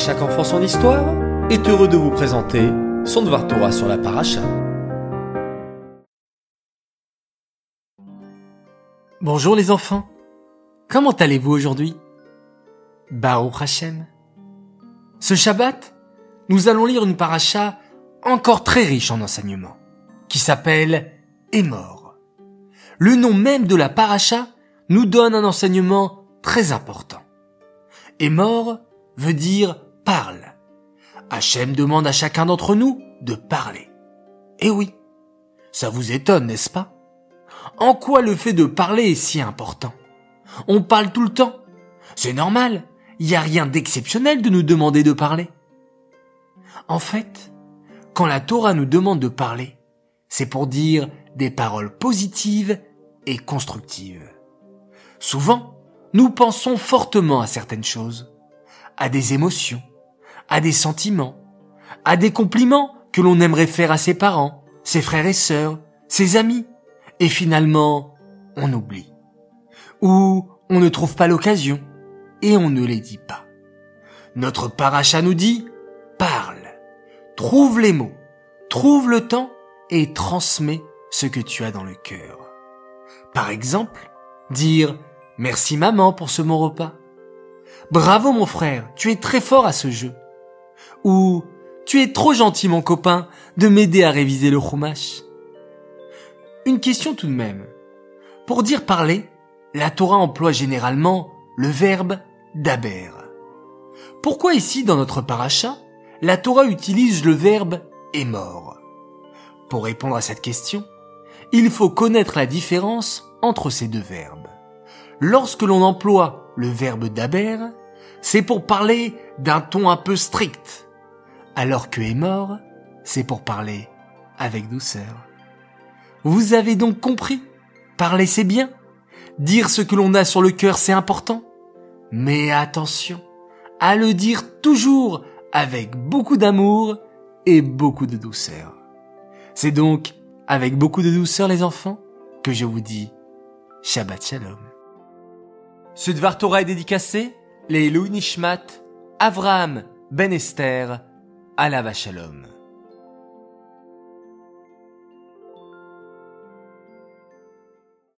chaque enfant son histoire est heureux de vous présenter son Dvar Torah sur la paracha. Bonjour les enfants. Comment allez-vous aujourd'hui? Baruch Hashem. Ce Shabbat, nous allons lire une paracha encore très riche en enseignements, qui s'appelle Émor. Le nom même de la paracha nous donne un enseignement très important. Émor veut dire parle. Hachem demande à chacun d'entre nous de parler. Eh oui, ça vous étonne, n'est-ce pas? En quoi le fait de parler est si important? On parle tout le temps. C'est normal, il n'y a rien d'exceptionnel de nous demander de parler. En fait, quand la Torah nous demande de parler, c'est pour dire des paroles positives et constructives. Souvent, nous pensons fortement à certaines choses, à des émotions, à des sentiments, à des compliments que l'on aimerait faire à ses parents, ses frères et sœurs, ses amis, et finalement, on oublie. Ou on ne trouve pas l'occasion, et on ne les dit pas. Notre paracha nous dit, parle, trouve les mots, trouve le temps, et transmets ce que tu as dans le cœur. Par exemple, dire merci maman pour ce bon repas. Bravo mon frère, tu es très fort à ce jeu. Ou tu es trop gentil mon copain de m'aider à réviser le chumash. Une question tout de même. Pour dire parler, la Torah emploie généralement le verbe daber. Pourquoi ici dans notre paracha, la Torah utilise le verbe est mort Pour répondre à cette question, il faut connaître la différence entre ces deux verbes. Lorsque l'on emploie le verbe daber, c'est pour parler d'un ton un peu strict, alors que est mort, c'est pour parler avec douceur. Vous avez donc compris Parler c'est bien. Dire ce que l'on a sur le cœur c'est important. Mais attention à le dire toujours avec beaucoup d'amour et beaucoup de douceur. C'est donc avec beaucoup de douceur les enfants que je vous dis Shabbat Shalom. Ce Dvar est dédicacé les Nishmat Avraham Ben Esther Alava Shalom.